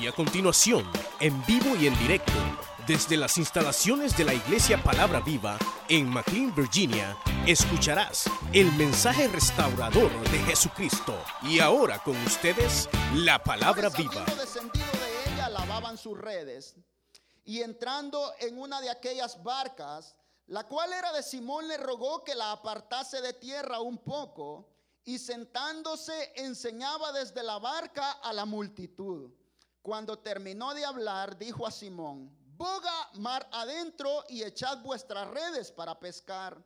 Y a continuación, en vivo y en directo, desde las instalaciones de la Iglesia Palabra Viva en McLean, Virginia, escucharás el mensaje restaurador de Jesucristo. Y ahora con ustedes, la Palabra Viva. descendido de ella lavaban sus redes y entrando en una de aquellas barcas, la cual era de Simón, le rogó que la apartase de tierra un poco y sentándose enseñaba desde la barca a la multitud. Cuando terminó de hablar, dijo a Simón, boga mar adentro y echad vuestras redes para pescar.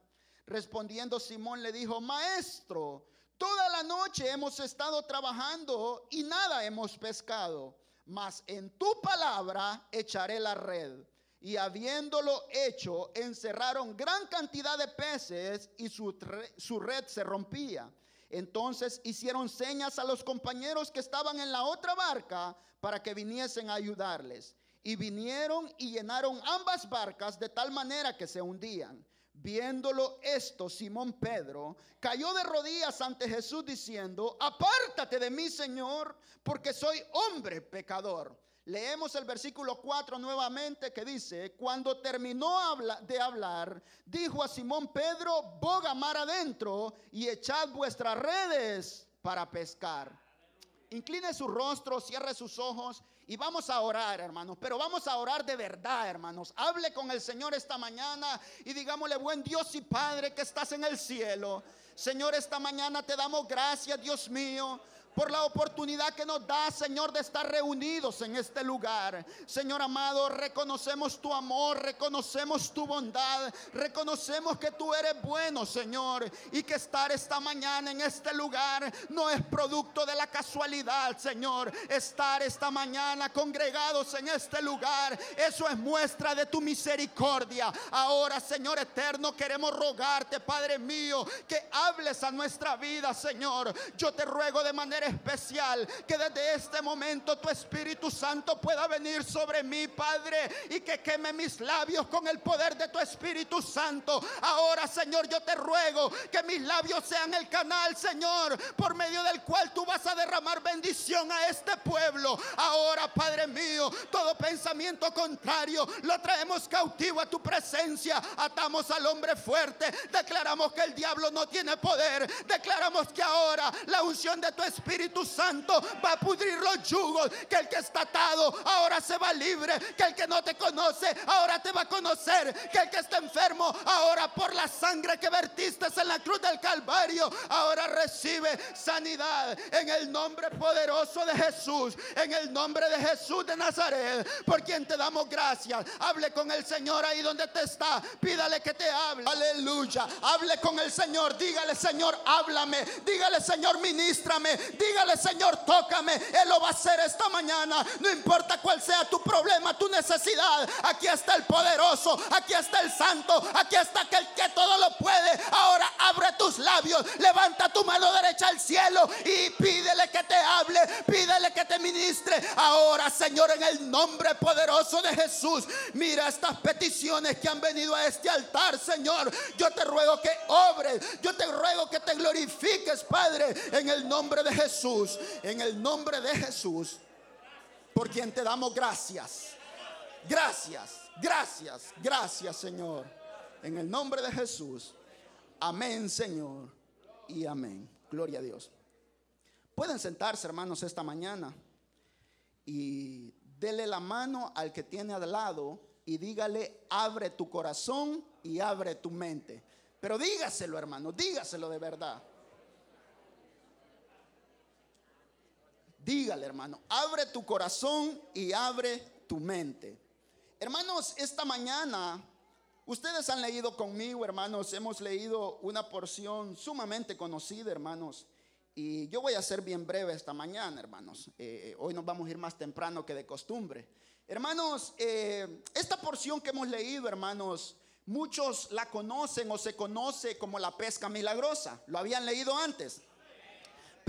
Respondiendo Simón le dijo, maestro, toda la noche hemos estado trabajando y nada hemos pescado, mas en tu palabra echaré la red. Y habiéndolo hecho, encerraron gran cantidad de peces y su, su red se rompía. Entonces hicieron señas a los compañeros que estaban en la otra barca para que viniesen a ayudarles. Y vinieron y llenaron ambas barcas de tal manera que se hundían. Viéndolo esto, Simón Pedro cayó de rodillas ante Jesús diciendo, apártate de mí, Señor, porque soy hombre pecador. Leemos el versículo 4 nuevamente que dice, cuando terminó de hablar, dijo a Simón Pedro, boga mar adentro y echad vuestras redes para pescar. Incline su rostro, cierre sus ojos y vamos a orar, hermanos. Pero vamos a orar de verdad, hermanos. Hable con el Señor esta mañana y digámosle, buen Dios y Padre que estás en el cielo. Señor, esta mañana te damos gracias, Dios mío por la oportunidad que nos da, Señor, de estar reunidos en este lugar. Señor amado, reconocemos tu amor, reconocemos tu bondad, reconocemos que tú eres bueno, Señor, y que estar esta mañana en este lugar no es producto de la casualidad, Señor. Estar esta mañana congregados en este lugar, eso es muestra de tu misericordia. Ahora, Señor eterno, queremos rogarte, Padre mío, que hables a nuestra vida, Señor. Yo te ruego de manera especial. Que desde este momento tu Espíritu Santo pueda venir sobre mí, Padre, y que queme mis labios con el poder de tu Espíritu Santo. Ahora, Señor, yo te ruego que mis labios sean el canal, Señor, por medio del cual tú vas a derramar bendición a este pueblo. Ahora, Padre mío, todo pensamiento contrario lo traemos cautivo a tu presencia. Atamos al hombre fuerte. Declaramos que el diablo no tiene poder. Declaramos que ahora la unción de tu Espíritu Espíritu Santo va a pudrir los yugos. Que el que está atado ahora se va libre. Que el que no te conoce ahora te va a conocer. Que el que está enfermo ahora por la sangre que vertiste en la cruz del Calvario ahora recibe sanidad en el nombre poderoso de Jesús. En el nombre de Jesús de Nazaret. Por quien te damos gracias. Hable con el Señor ahí donde te está. Pídale que te hable. Aleluya. Hable con el Señor. Dígale, Señor, háblame. Dígale, Señor, ministrame. Dígale, Señor, tócame. Él lo va a hacer esta mañana. No importa cuál sea tu problema, tu necesidad. Aquí está el poderoso. Aquí está el santo. Aquí está aquel que todo lo puede. Ahora abre tus labios. Levanta tu mano derecha al cielo y pídele que te hable. Pídele que te ministre. Ahora, Señor, en el nombre poderoso de Jesús. Mira estas peticiones que han venido a este altar, Señor. Yo te ruego que obres. Yo te ruego que te glorifiques, Padre, en el nombre de Jesús. Jesús, en el nombre de Jesús, por quien te damos gracias. Gracias, gracias, gracias Señor. En el nombre de Jesús. Amén Señor y amén. Gloria a Dios. Pueden sentarse hermanos esta mañana y dele la mano al que tiene al lado y dígale, abre tu corazón y abre tu mente. Pero dígaselo hermano, dígaselo de verdad. Dígale, hermano, abre tu corazón y abre tu mente. Hermanos, esta mañana ustedes han leído conmigo, hermanos, hemos leído una porción sumamente conocida, hermanos. Y yo voy a ser bien breve esta mañana, hermanos. Eh, hoy nos vamos a ir más temprano que de costumbre. Hermanos, eh, esta porción que hemos leído, hermanos, muchos la conocen o se conoce como la pesca milagrosa. ¿Lo habían leído antes?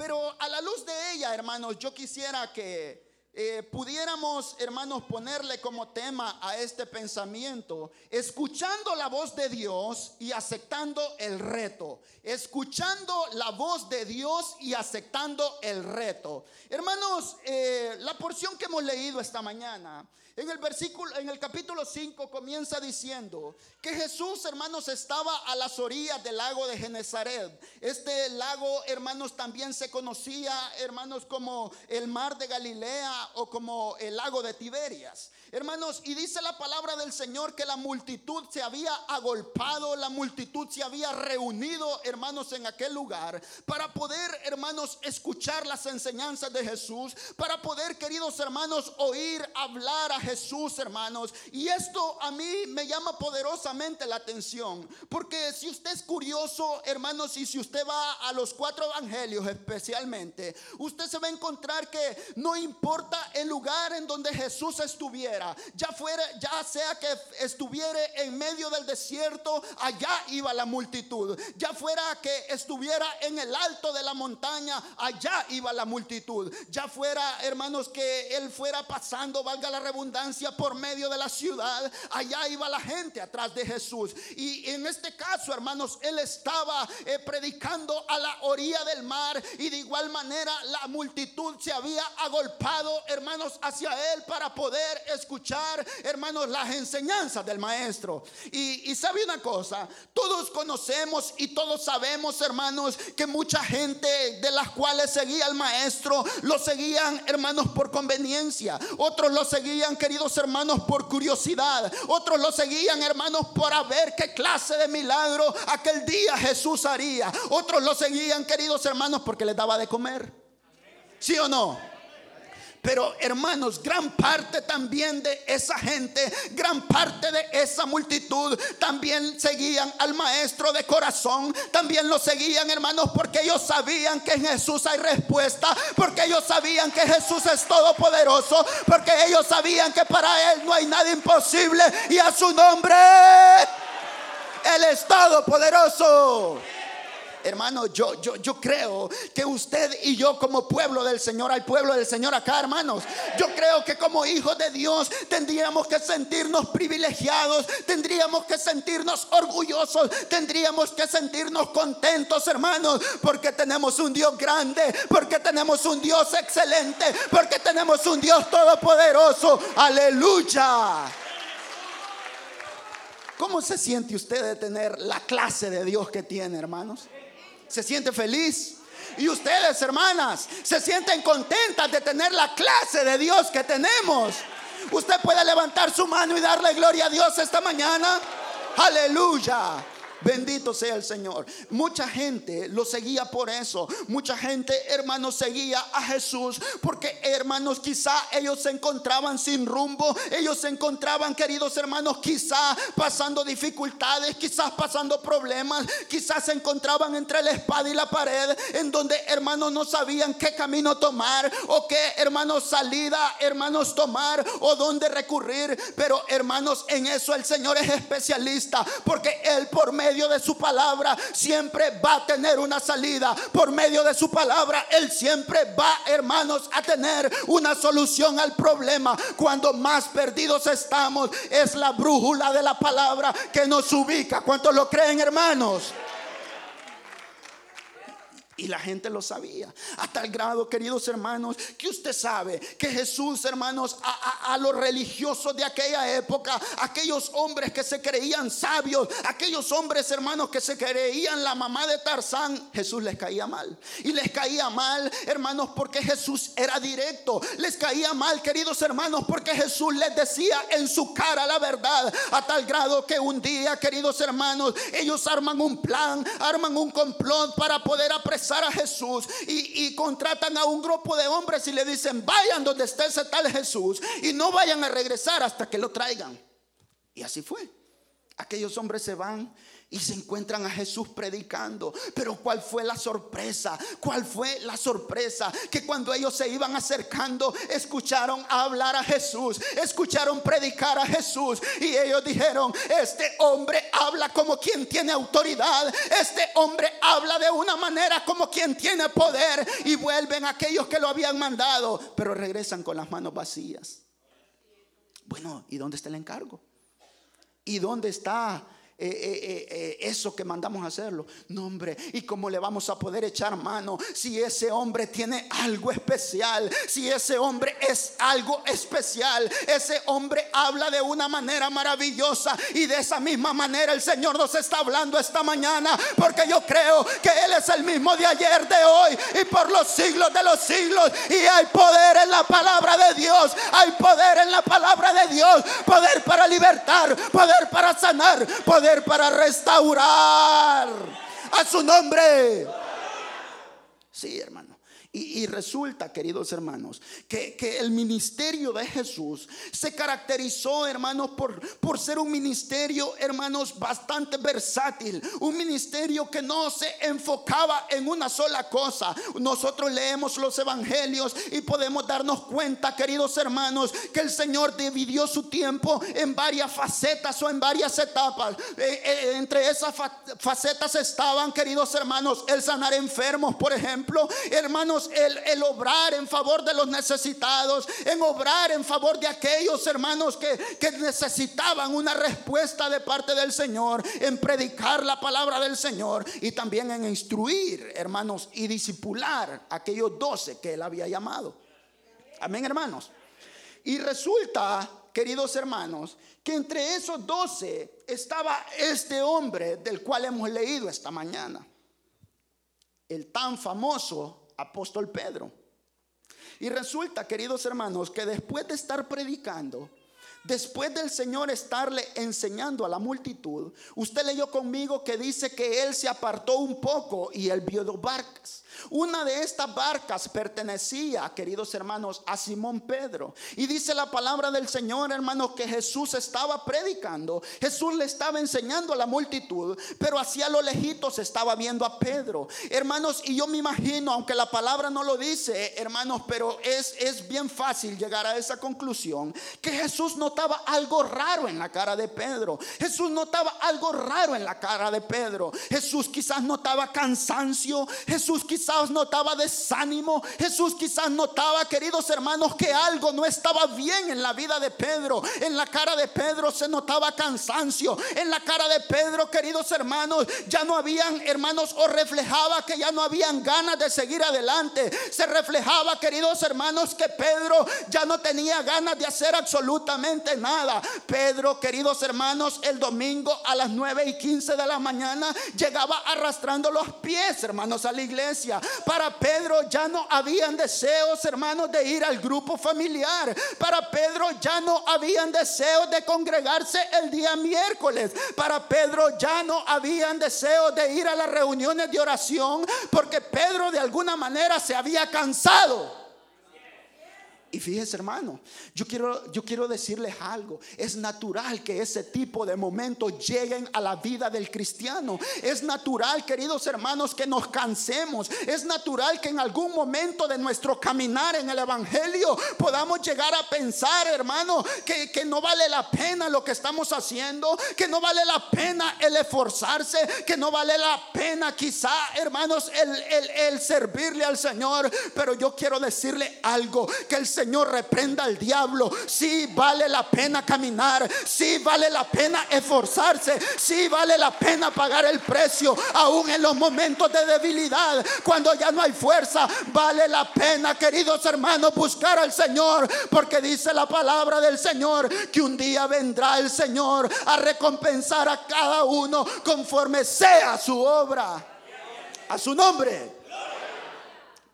Pero a la luz de ella, hermanos, yo quisiera que eh, pudiéramos, hermanos, ponerle como tema a este pensamiento, escuchando la voz de Dios y aceptando el reto. Escuchando la voz de Dios y aceptando el reto. Hermanos, eh, la porción que hemos leído esta mañana en el versículo, en el capítulo 5 comienza diciendo que Jesús, hermanos, estaba a las orillas del lago de Genezaret. Este lago, hermanos, también se conocía, hermanos, como el mar de Galilea o como el lago de Tiberias. Hermanos, y dice la palabra del Señor que la multitud se había agolpado, la multitud se había reunido, hermanos, en aquel lugar para poder, hermanos, escuchar las enseñanzas de Jesús, para poder, queridos hermanos, oír hablar a Jesús, hermanos. Y esto a mí me llama poderosamente la atención, porque si usted es curioso, hermanos, y si usted va a los cuatro evangelios especialmente, usted se va a encontrar que no importa el lugar en donde Jesús estuviera, ya fuera, ya sea que estuviera en medio del desierto, allá iba la multitud. Ya fuera que estuviera en el alto de la montaña, allá iba la multitud. Ya fuera, hermanos, que él fuera pasando, valga la redundancia, por medio de la ciudad, allá iba la gente atrás de Jesús. Y en este caso, hermanos, él estaba eh, predicando a la orilla del mar y de igual manera la multitud se había agolpado, hermanos, hacia él para poder escuchar hermanos, las enseñanzas del maestro. Y, sabe una cosa, todos conocemos y todos sabemos, hermanos, que mucha gente de las cuales seguía al maestro, lo seguían, hermanos, por conveniencia. Otros lo seguían, queridos hermanos, por curiosidad. Otros lo seguían, hermanos, por ver qué clase de milagro aquel día Jesús haría. Otros lo seguían, queridos hermanos, porque les daba de comer. ¿Sí o no? Pero hermanos, gran parte también de esa gente, gran parte de esa multitud también seguían al maestro de corazón. También lo seguían, hermanos, porque ellos sabían que en Jesús hay respuesta. Porque ellos sabían que Jesús es todopoderoso. Porque ellos sabían que para Él no hay nada imposible. Y a su nombre, Él es todopoderoso. Hermano, yo, yo, yo creo que usted y yo como pueblo del Señor, al pueblo del Señor acá, hermanos, yo creo que como hijos de Dios tendríamos que sentirnos privilegiados, tendríamos que sentirnos orgullosos, tendríamos que sentirnos contentos, hermanos, porque tenemos un Dios grande, porque tenemos un Dios excelente, porque tenemos un Dios todopoderoso. Aleluya. ¿Cómo se siente usted de tener la clase de Dios que tiene, hermanos? Se siente feliz. Y ustedes, hermanas, se sienten contentas de tener la clase de Dios que tenemos. Usted puede levantar su mano y darle gloria a Dios esta mañana. Aleluya. Bendito sea el Señor. Mucha gente lo seguía por eso. Mucha gente, hermanos, seguía a Jesús porque, hermanos, quizá ellos se encontraban sin rumbo. Ellos se encontraban, queridos hermanos, quizá pasando dificultades, quizás pasando problemas. Quizás se encontraban entre la espada y la pared, en donde, hermanos, no sabían qué camino tomar o qué, hermanos, salida, hermanos, tomar o dónde recurrir. Pero, hermanos, en eso el Señor es especialista porque Él por medio medio de su palabra siempre va a tener una salida. Por medio de su palabra, Él siempre va, hermanos, a tener una solución al problema. Cuando más perdidos estamos, es la brújula de la palabra que nos ubica. ¿Cuántos lo creen, hermanos? Y la gente lo sabía. Hasta el grado, queridos hermanos, que usted sabe que Jesús, hermanos, a, los religiosos de aquella época, aquellos hombres que se creían sabios, aquellos hombres, hermanos, que se creían la mamá de Tarzán, Jesús les caía mal. Y les caía mal, hermanos, porque Jesús era directo. Les caía mal, queridos hermanos, porque Jesús les decía en su cara la verdad. A tal grado que un día, queridos hermanos, ellos arman un plan, arman un complot para poder apresar a Jesús y, contratan a un grupo de hombres y le dicen, vayan donde esté ese tal Jesús y no vayan a regresar hasta que lo traigan. Y así fue. Aquellos hombres se van y se encuentran a Jesús predicando. Pero ¿cuál fue la sorpresa? ¿Cuál fue la sorpresa? Que cuando ellos se iban acercando, escucharon hablar a Jesús, escucharon predicar a Jesús. Y ellos dijeron, este hombre habla como quien tiene autoridad, este hombre habla de una manera como quien tiene poder. Y vuelven aquellos que lo habían mandado, pero regresan con las manos vacías. Bueno, ¿y dónde está el encargo? ¿Y dónde está eh, eh, eh, eso que mandamos a hacerlo. No, hombre, ¿y cómo le vamos a poder echar mano si ese hombre tiene algo especial? Si ese hombre es algo especial, ese hombre habla de una manera maravillosa y de esa misma manera el Señor nos está hablando esta mañana, porque yo creo que Él es el mismo de ayer, de hoy y por los siglos de los siglos. Y hay poder en la palabra de Dios, hay poder en la palabra de Dios, poder para libertar, poder para sanar, poder para restaurar a su nombre. Sí, hermano. Y, resulta, queridos hermanos, que, el ministerio de Jesús se caracterizó, hermanos, por, por ser un ministerio, hermanos, bastante versátil. Un ministerio que no se enfocaba en una sola cosa. Nosotros leemos los evangelios y podemos darnos cuenta, queridos hermanos, que el Señor dividió su tiempo en varias facetas o en varias etapas. Eh, eh, entre esas facetas estaban, queridos hermanos, el sanar enfermos, por ejemplo, hermanos el, obrar en favor de los necesitados, en obrar en favor de aquellos hermanos que, que necesitaban una respuesta de parte del Señor, en predicar la palabra del Señor y también en instruir, hermanos, y disipular a aquellos doce que él había llamado. Amén, hermanos. Y resulta, queridos hermanos, que entre esos doce estaba este hombre del cual hemos leído esta mañana. El tan famoso apóstol Pedro. Y resulta, queridos hermanos, que después de estar predicando, después del Señor estarle enseñando a la multitud, usted leyó conmigo que dice que él se apartó un poco y él vio dos barcas. Una de estas barcas pertenecía, queridos hermanos, a Simón Pedro. Y dice la palabra del Señor, hermanos, que Jesús estaba predicando. Jesús le estaba enseñando a la multitud, pero hacia lo lejitos estaba viendo a Pedro. Hermanos, y yo me imagino, aunque la palabra no lo dice, hermanos, pero es, es bien fácil llegar a esa conclusión, que Jesús notaba algo raro en la cara de Pedro. Jesús notaba algo raro en la cara de Pedro. Jesús quizás notaba cansancio. Jesús quizás notaba desánimo. Jesús quizás notaba, queridos hermanos, que algo no estaba bien en la vida de Pedro. En la cara de Pedro se notaba cansancio. En la cara de Pedro, queridos hermanos, ya no habían hermanos o reflejaba que ya no habían ganas de seguir adelante. Se reflejaba, queridos hermanos, que Pedro ya no tenía ganas de hacer absolutamente nada. Pedro, queridos hermanos, el domingo a las 9 y 15 de la mañana llegaba arrastrando los pies, hermanos, a la iglesia. Para Pedro ya no habían deseos, hermanos, de ir al grupo familiar. Para Pedro ya no habían deseos de congregarse el día miércoles. Para Pedro ya no habían deseos de ir a las reuniones de oración porque Pedro de alguna manera se había cansado. Y fíjese hermano, yo quiero, yo quiero decirles algo. Es natural que ese tipo de momentos lleguen a la vida del cristiano. Es natural, queridos hermanos, que nos cansemos. Es natural que en algún momento de nuestro caminar en el Evangelio podamos llegar a pensar, hermano, que, que no vale la pena lo que estamos haciendo, que no vale la pena el esforzarse, que no vale la pena quizá, hermanos, el, el, el servirle al Señor. Pero yo quiero decirle algo, que el Señor Señor reprenda al diablo. Si vale la pena caminar, si vale la pena esforzarse, si vale la pena pagar el precio, aún en los momentos de debilidad, cuando ya no hay fuerza, vale la pena, queridos hermanos, buscar al Señor, porque dice la palabra del Señor que un día vendrá el Señor a recompensar a cada uno conforme sea su obra. A su nombre.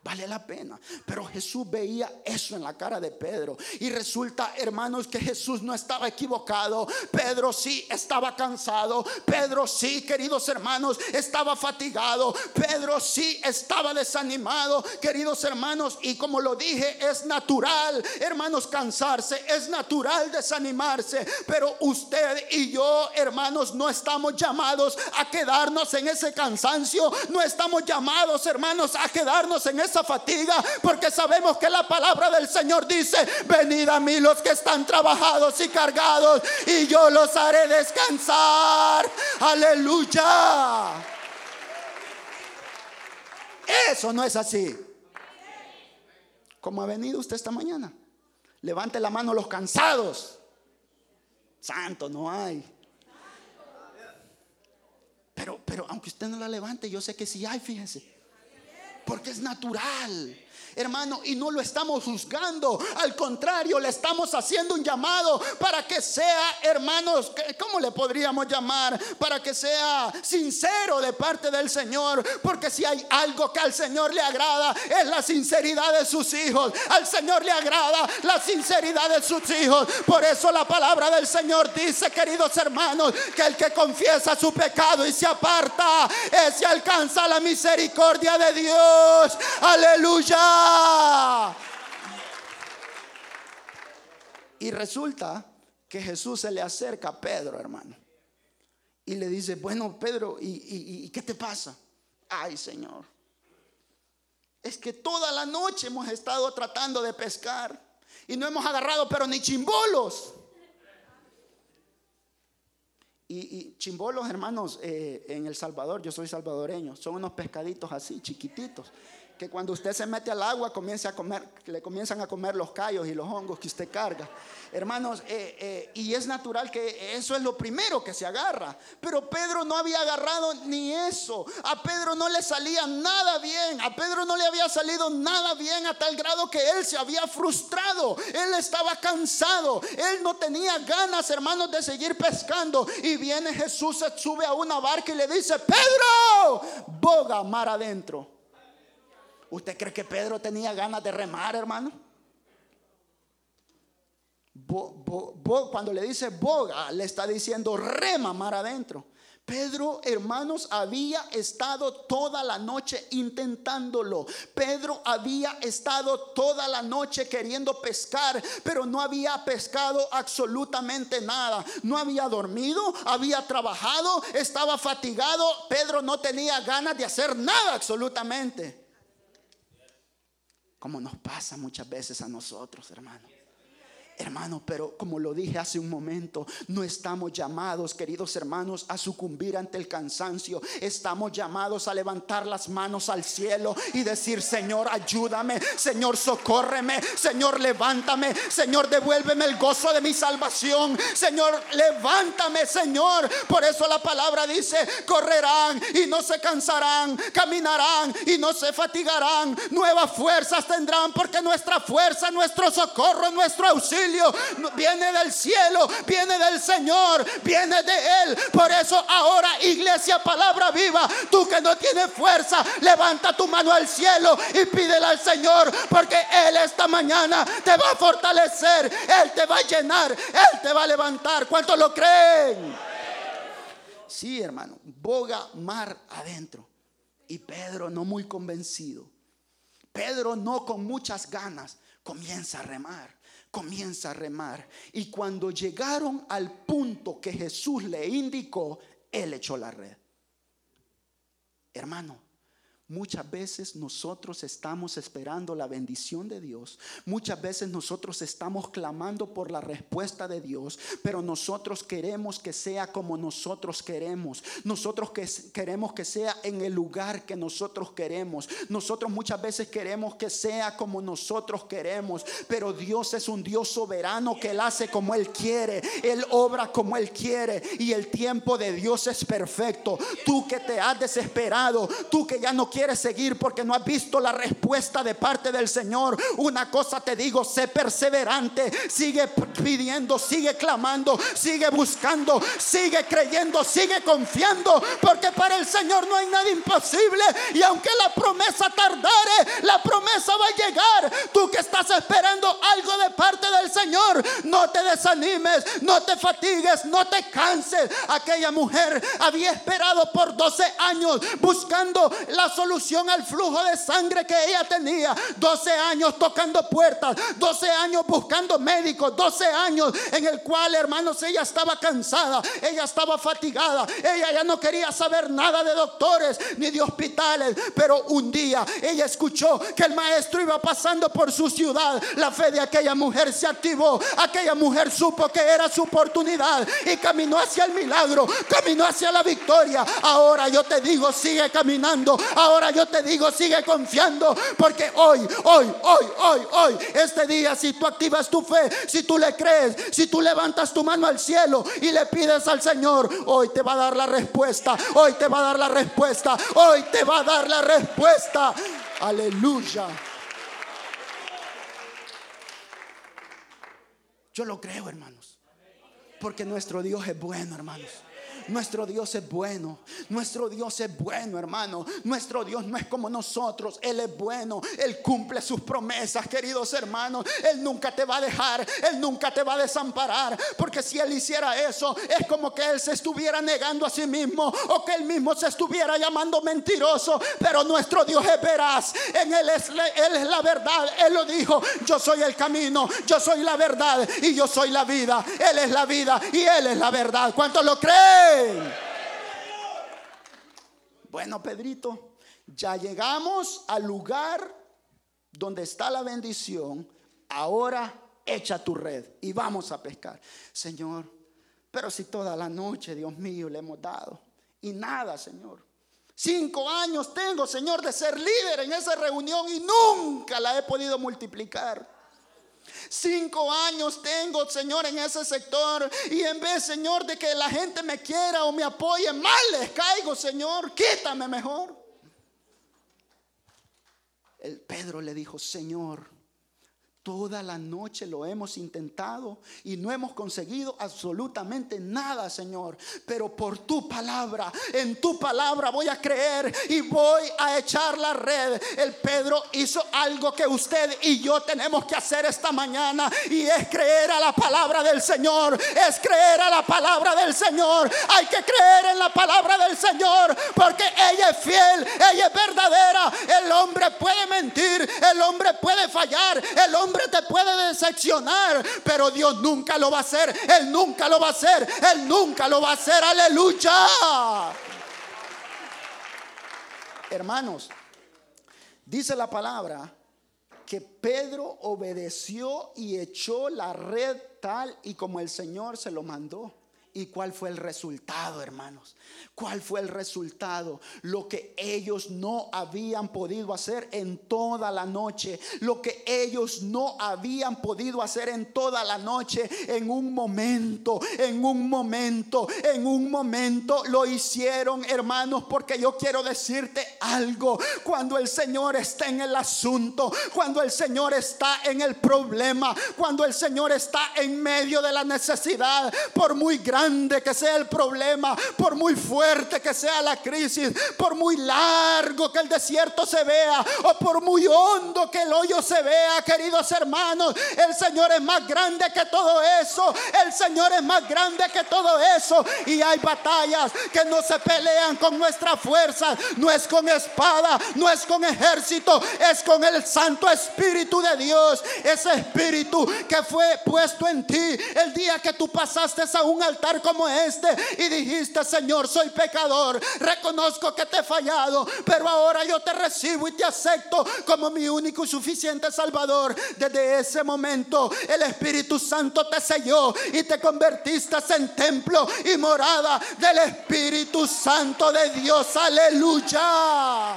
Vale la pena. Pero Jesús veía eso en la cara de Pedro. Y resulta, hermanos, que Jesús no estaba equivocado. Pedro sí estaba cansado. Pedro sí, queridos hermanos, estaba fatigado. Pedro sí estaba desanimado, queridos hermanos. Y como lo dije, es natural, hermanos, cansarse. Es natural desanimarse. Pero usted y yo, hermanos, no estamos llamados a quedarnos en ese cansancio. No estamos llamados, hermanos, a quedarnos en esa fatiga, porque sabemos que la palabra del Señor dice, venid a mí los que están trabajados y cargados, y yo los haré descansar. Aleluya. Eso no es así. Como ha venido usted esta mañana. Levante la mano los cansados. Santo, no hay. Pero, pero aunque usted no la levante, yo sé que sí hay, fíjese porque es natural hermano, y no lo estamos juzgando. Al contrario, le estamos haciendo un llamado para que sea, hermanos, ¿cómo le podríamos llamar? Para que sea sincero de parte del Señor. Porque si hay algo que al Señor le agrada, es la sinceridad de sus hijos. Al Señor le agrada la sinceridad de sus hijos. Por eso la palabra del Señor dice, queridos hermanos, que el que confiesa su pecado y se aparta, ese alcanza la misericordia de Dios. Aleluya. Y resulta que Jesús se le acerca a Pedro, hermano. Y le dice, bueno, Pedro, ¿y, qué te pasa? Ay, Señor. Es que toda la noche hemos estado tratando de pescar y no hemos agarrado, pero ni chimbolos. Y, chimbolos, hermanos, eh, en El Salvador, yo soy salvadoreño, son unos pescaditos así, chiquititos que cuando usted se mete al agua comience a comer, le comienzan a comer los callos y los hongos que usted carga. Hermanos, eh, eh, y es natural que eso es lo primero que se agarra. Pero Pedro no había agarrado ni eso. A Pedro no le salía nada bien. A Pedro no le había salido nada bien a tal grado que él se había frustrado. Él estaba cansado. Él no tenía ganas, hermanos, de seguir pescando. Y viene Jesús, se sube a una barca y le dice, Pedro, boga mar adentro. ¿Usted cree que Pedro tenía ganas de remar, hermano? cuando le dice boga, le está diciendo rema mar adentro. Pedro, hermanos, había estado toda la noche intentándolo. Pedro había estado toda la noche queriendo pescar, pero no había pescado absolutamente nada. No había dormido, había trabajado, estaba fatigado. Pedro no tenía ganas de hacer nada absolutamente. Como nos pasa muchas veces a nosotros, hermanos. Hermano, pero como lo dije hace un momento, no estamos llamados, queridos hermanos, a sucumbir ante el cansancio. Estamos llamados a levantar las manos al cielo y decir, Señor, ayúdame, Señor, socórreme, Señor, levántame, Señor, devuélveme el gozo de mi salvación. Señor, levántame, Señor. Por eso la palabra dice, correrán y no se cansarán, caminarán y no se fatigarán. Nuevas fuerzas tendrán porque nuestra fuerza, nuestro socorro, nuestro auxilio viene del cielo, viene del Señor, viene de Él. Por eso ahora, iglesia, palabra viva, tú que no tienes fuerza, levanta tu mano al cielo y pídele al Señor, porque Él esta mañana te va a fortalecer, Él te va a llenar, Él te va a levantar. ¿Cuántos lo creen? Sí, hermano, boga mar adentro. Y Pedro no muy convencido. Pedro no con muchas ganas comienza a remar comienza a remar. Y cuando llegaron al punto que Jesús le indicó, él echó la red. Hermano, Muchas veces nosotros estamos esperando la bendición de Dios. Muchas veces nosotros estamos clamando por la respuesta de Dios. Pero nosotros queremos que sea como nosotros queremos. Nosotros que queremos que sea en el lugar que nosotros queremos. Nosotros muchas veces queremos que sea como nosotros queremos. Pero Dios es un Dios soberano que Él hace como Él quiere. Él obra como Él quiere. Y el tiempo de Dios es perfecto. Tú que te has desesperado. Tú que ya no quieres quieres seguir porque no has visto la respuesta de parte del Señor, una cosa te digo, sé perseverante, sigue pidiendo, sigue clamando, sigue buscando, sigue creyendo, sigue confiando, porque para el Señor no hay nada imposible. Y aunque la promesa tardare, la promesa va a llegar. Tú que estás esperando algo de parte del Señor, no te desanimes, no te fatigues, no te canses. Aquella mujer había esperado por 12 años buscando la solución al flujo de sangre que ella tenía. 12 años tocando puertas, 12 años buscando médicos, 12 años en el cual, hermanos, ella estaba cansada, ella estaba fatigada, ella ya no quería saber nada de doctores ni de hospitales, pero un día ella escuchó que el maestro iba pasando por su ciudad. La fe de aquella mujer se activó, aquella mujer supo que era su oportunidad y caminó hacia el milagro, caminó hacia la victoria. Ahora yo te digo, sigue caminando, yo te digo, sigue confiando, porque hoy, hoy, hoy, hoy, hoy, este día, si tú activas tu fe, si tú le crees, si tú levantas tu mano al cielo y le pides al Señor, hoy te va a dar la respuesta, hoy te va a dar la respuesta, hoy te va a dar la respuesta. Aleluya. Yo lo creo, hermanos. Porque nuestro Dios es bueno, hermanos. Nuestro Dios es bueno. Nuestro Dios es bueno, hermano. Nuestro Dios no es como nosotros. Él es bueno. Él cumple sus promesas, queridos hermanos. Él nunca te va a dejar. Él nunca te va a desamparar. Porque si Él hiciera eso, es como que Él se estuviera negando a sí mismo o que Él mismo se estuviera llamando mentiroso. Pero nuestro Dios es veraz. En Él es, Él es la verdad. Él lo dijo. Yo soy el camino. Yo soy la verdad. Y yo soy la vida. Él es la vida. Y Él es la verdad. ¿Cuántos lo creen? Bueno, Pedrito, ya llegamos al lugar donde está la bendición. Ahora echa tu red y vamos a pescar. Señor, pero si toda la noche, Dios mío, le hemos dado. Y nada, Señor. Cinco años tengo, Señor, de ser líder en esa reunión y nunca la he podido multiplicar. Cinco años tengo, Señor, en ese sector. Y en vez, Señor, de que la gente me quiera o me apoye, mal les caigo, Señor. Quítame mejor. El Pedro le dijo, Señor, Toda la noche lo hemos intentado y no hemos conseguido absolutamente nada, Señor. Pero por tu palabra, en tu palabra voy a creer y voy a echar la red. El Pedro hizo algo que usted y yo tenemos que hacer esta mañana y es creer a la palabra del Señor. Es creer a la palabra del Señor. Hay que creer en la palabra del Señor porque ella es fiel, ella es verdadera. El hombre puede mentir, el hombre puede fallar, el hombre te puede decepcionar, pero Dios nunca lo va a hacer. Él nunca lo va a hacer. Él nunca lo va a hacer. Aleluya. Hermanos, dice la palabra que Pedro obedeció y echó la red tal y como el Señor se lo mandó. ¿Y cuál fue el resultado, hermanos? ¿Cuál fue el resultado? Lo que ellos no habían podido hacer en toda la noche. Lo que ellos no habían podido hacer en toda la noche. En un momento, en un momento, en un momento lo hicieron, hermanos, porque yo quiero decirte algo. Cuando el Señor está en el asunto, cuando el Señor está en el problema, cuando el Señor está en medio de la necesidad, por muy grande que sea el problema, por muy fuerte que sea la crisis, por muy largo que el desierto se vea o por muy hondo que el hoyo se vea, queridos hermanos, el Señor es más grande que todo eso. El Señor es más grande que todo eso. Y hay batallas que no se pelean con nuestra fuerza, no es con espada, no es con ejército, es con el Santo Espíritu de Dios. Ese Espíritu que fue puesto en ti el día que tú pasaste a un altar como este y dijiste, Señor, soy pecador, reconozco que te he fallado, pero ahora yo te recibo y te acepto como mi único y suficiente Salvador. Desde ese momento el Espíritu Santo te selló y te convertiste en templo y morada del Espíritu Santo de Dios. Aleluya.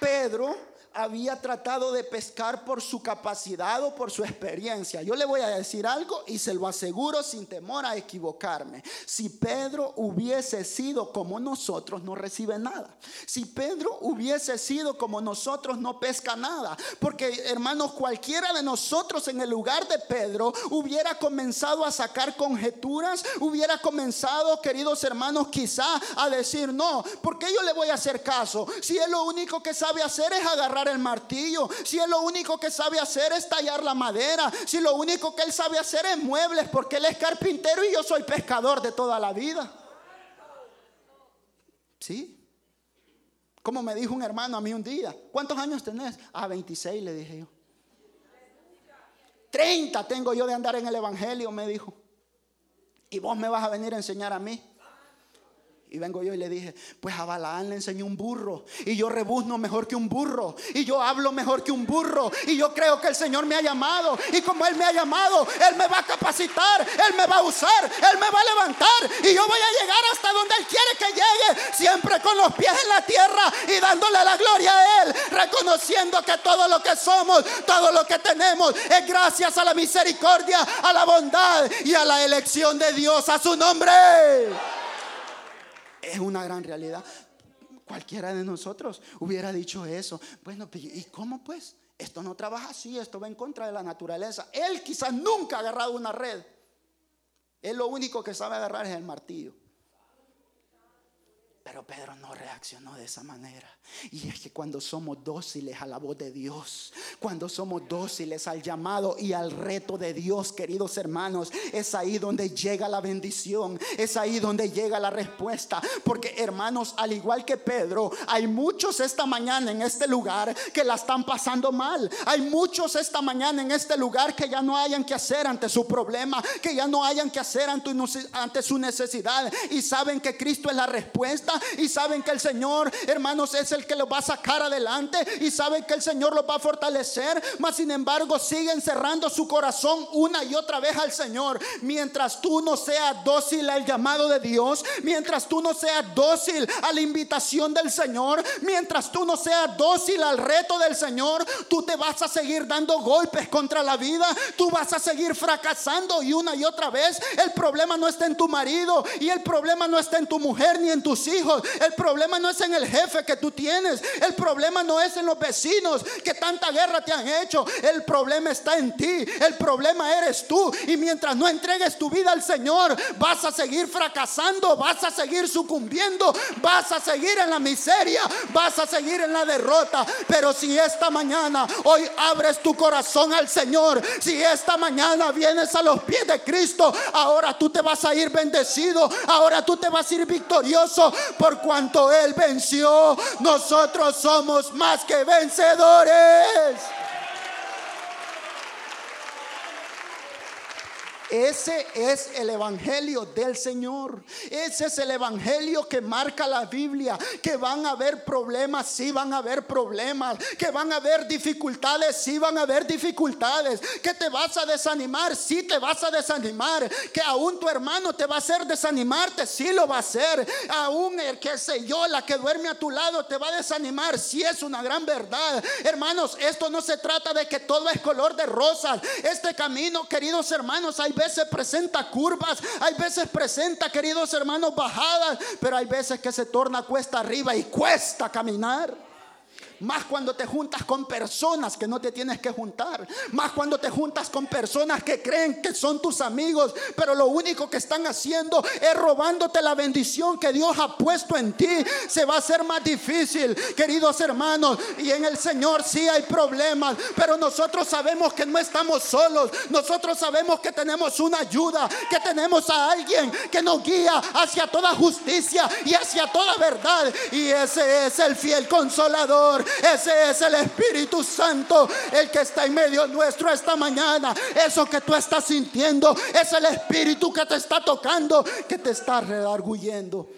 Pedro había tratado de pescar por su capacidad o por su experiencia. Yo le voy a decir algo y se lo aseguro sin temor a equivocarme. Si Pedro hubiese sido como nosotros, no recibe nada. Si Pedro hubiese sido como nosotros, no pesca nada. Porque hermanos, cualquiera de nosotros en el lugar de Pedro hubiera comenzado a sacar conjeturas, hubiera comenzado, queridos hermanos, quizá a decir, no, ¿por qué yo le voy a hacer caso? Si él lo único que sabe hacer es agarrar el martillo, si él lo único que sabe hacer es tallar la madera, si lo único que él sabe hacer es muebles, porque él es carpintero y yo soy pescador de toda la vida. ¿Sí? Como me dijo un hermano a mí un día, ¿cuántos años tenés? Ah, 26 le dije yo. 30 tengo yo de andar en el Evangelio, me dijo. Y vos me vas a venir a enseñar a mí. Y vengo yo y le dije, pues a Balaán le enseñó un burro. Y yo rebuzno mejor que un burro. Y yo hablo mejor que un burro. Y yo creo que el Señor me ha llamado. Y como Él me ha llamado, Él me va a capacitar. Él me va a usar. Él me va a levantar. Y yo voy a llegar hasta donde Él quiere que llegue. Siempre con los pies en la tierra y dándole la gloria a Él. Reconociendo que todo lo que somos, todo lo que tenemos es gracias a la misericordia, a la bondad y a la elección de Dios. A su nombre es una gran realidad. Cualquiera de nosotros hubiera dicho eso. Bueno, ¿y cómo pues? Esto no trabaja así, esto va en contra de la naturaleza. Él quizás nunca ha agarrado una red. Él lo único que sabe agarrar es el martillo. Pero Pedro no reaccionó de esa manera. Y es que cuando somos dóciles a la voz de Dios, cuando somos dóciles al llamado y al reto de Dios, queridos hermanos, es ahí donde llega la bendición, es ahí donde llega la respuesta. Porque hermanos, al igual que Pedro, hay muchos esta mañana en este lugar que la están pasando mal. Hay muchos esta mañana en este lugar que ya no hayan que hacer ante su problema, que ya no hayan que hacer ante, ante su necesidad. Y saben que Cristo es la respuesta y saben que el Señor, hermanos, es el que los va a sacar adelante y saben que el Señor los va a fortalecer, mas sin embargo siguen cerrando su corazón una y otra vez al Señor. Mientras tú no seas dócil al llamado de Dios, mientras tú no seas dócil a la invitación del Señor, mientras tú no seas dócil al reto del Señor, tú te vas a seguir dando golpes contra la vida, tú vas a seguir fracasando y una y otra vez. El problema no está en tu marido y el problema no está en tu mujer ni en tus hijos, el problema no es en el jefe que tú tienes el problema no es en los vecinos que tanta guerra te han hecho. El problema está en ti. El problema eres tú. Y mientras no entregues tu vida al Señor, vas a seguir fracasando, vas a seguir sucumbiendo, vas a seguir en la miseria, vas a seguir en la derrota. Pero si esta mañana, hoy abres tu corazón al Señor, si esta mañana vienes a los pies de Cristo, ahora tú te vas a ir bendecido, ahora tú te vas a ir victorioso por cuanto Él venció. Nosotros somos más que vencedores. Ese es el Evangelio del Señor. Ese es el Evangelio que marca la Biblia. Que van a haber problemas, sí van a haber problemas. Que van a haber dificultades, sí van a haber dificultades. Que te vas a desanimar, sí te vas a desanimar. Que aún tu hermano te va a hacer desanimarte, sí lo va a hacer. Aún el que sé yo, la que duerme a tu lado te va a desanimar, sí es una gran verdad. Hermanos, esto no se trata de que todo es color de rosas. Este camino, queridos hermanos, hay veces presenta curvas, hay veces presenta, queridos hermanos, bajadas, pero hay veces que se torna cuesta arriba y cuesta caminar. Más cuando te juntas con personas que no te tienes que juntar. Más cuando te juntas con personas que creen que son tus amigos, pero lo único que están haciendo es robándote la bendición que Dios ha puesto en ti. Se va a hacer más difícil, queridos hermanos. Y en el Señor sí hay problemas, pero nosotros sabemos que no estamos solos. Nosotros sabemos que tenemos una ayuda, que tenemos a alguien que nos guía hacia toda justicia y hacia toda verdad. Y ese es el fiel consolador ese es el Espíritu Santo, el que está en medio nuestro esta mañana. Eso que tú estás sintiendo es el Espíritu que te está tocando, que te está redarguyendo.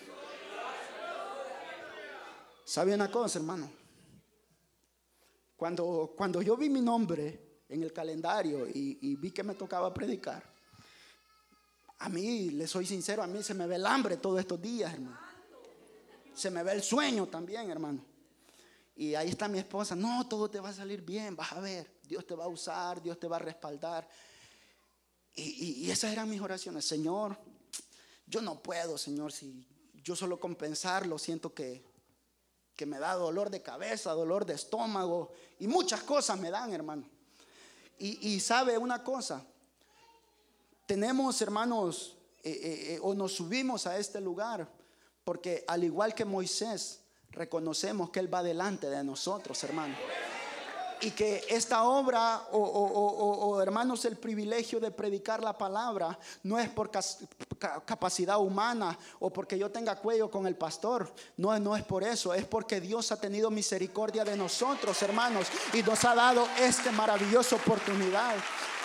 ¿Sabe una cosa, hermano? Cuando, cuando yo vi mi nombre en el calendario y, y vi que me tocaba predicar, a mí, le soy sincero, a mí se me ve el hambre todos estos días, hermano. Se me ve el sueño también, hermano. Y ahí está mi esposa, no, todo te va a salir bien, vas a ver, Dios te va a usar, Dios te va a respaldar. Y, y esas eran mis oraciones, Señor, yo no puedo, Señor, si yo solo con pensarlo siento que, que me da dolor de cabeza, dolor de estómago y muchas cosas me dan, hermano. Y, sabe una cosa, tenemos, hermanos, eh, eh, eh, o nos subimos a este lugar, porque al igual que Moisés, reconocemos que Él va delante de nosotros, hermano y que esta obra o, hermanos el privilegio de predicar la palabra no es por capacidad humana o porque yo tenga cuello con el pastor, no, no es por eso, es porque Dios ha tenido misericordia de nosotros hermanos y nos ha dado esta maravillosa oportunidad.